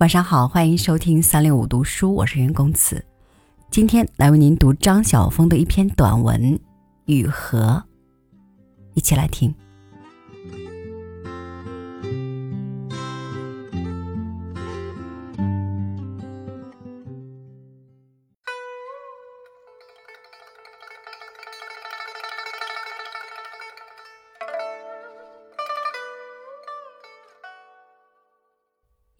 晚上好，欢迎收听三六五读书，我是袁公子。今天来为您读张晓峰的一篇短文《雨荷》，一起来听。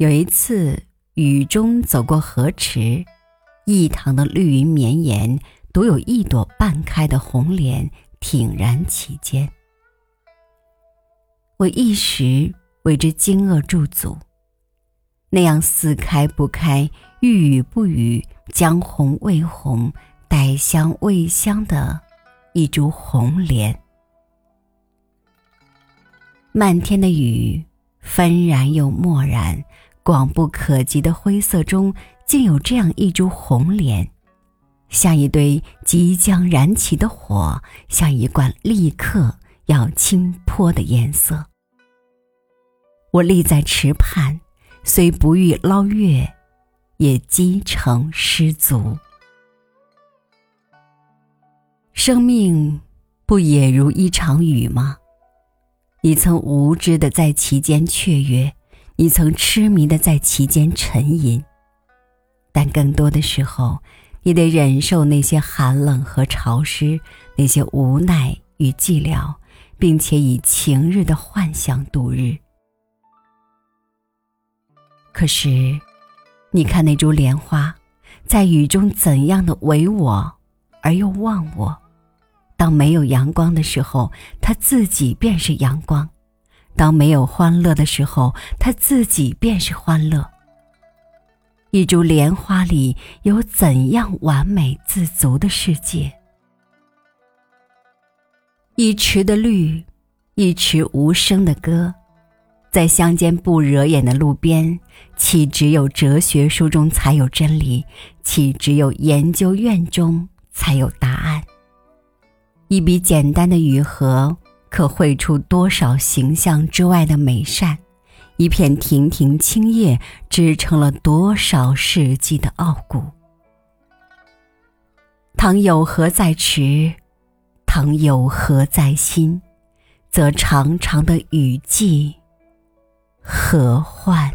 有一次，雨中走过河池，一塘的绿云绵延，独有一朵半开的红莲挺然其间。我一时为之惊愕驻足。那样似开不开，欲语不语，将红未红，带香未香的一株红莲，漫天的雨，纷然又漠然。广不可及的灰色中，竟有这样一株红莲，像一堆即将燃起的火，像一罐立刻要倾泼的颜色。我立在池畔，虽不欲捞月，也积成失足。生命不也如一场雨吗？你曾无知的在其间雀跃。你曾痴迷的在其间沉吟，但更多的时候，你得忍受那些寒冷和潮湿，那些无奈与寂寥，并且以晴日的幻想度日。可是，你看那株莲花，在雨中怎样的唯我而又忘我？当没有阳光的时候，它自己便是阳光。当没有欢乐的时候，他自己便是欢乐。一株莲花里有怎样完美自足的世界？一池的绿，一池无声的歌，在乡间不惹眼的路边，岂只有哲学书中才有真理？岂只有研究院中才有答案？一笔简单的雨荷。可绘出多少形象之外的美善？一片亭亭青叶支撑了多少世纪的傲骨？倘有何在池，倘有何在心，则长长的雨季何患？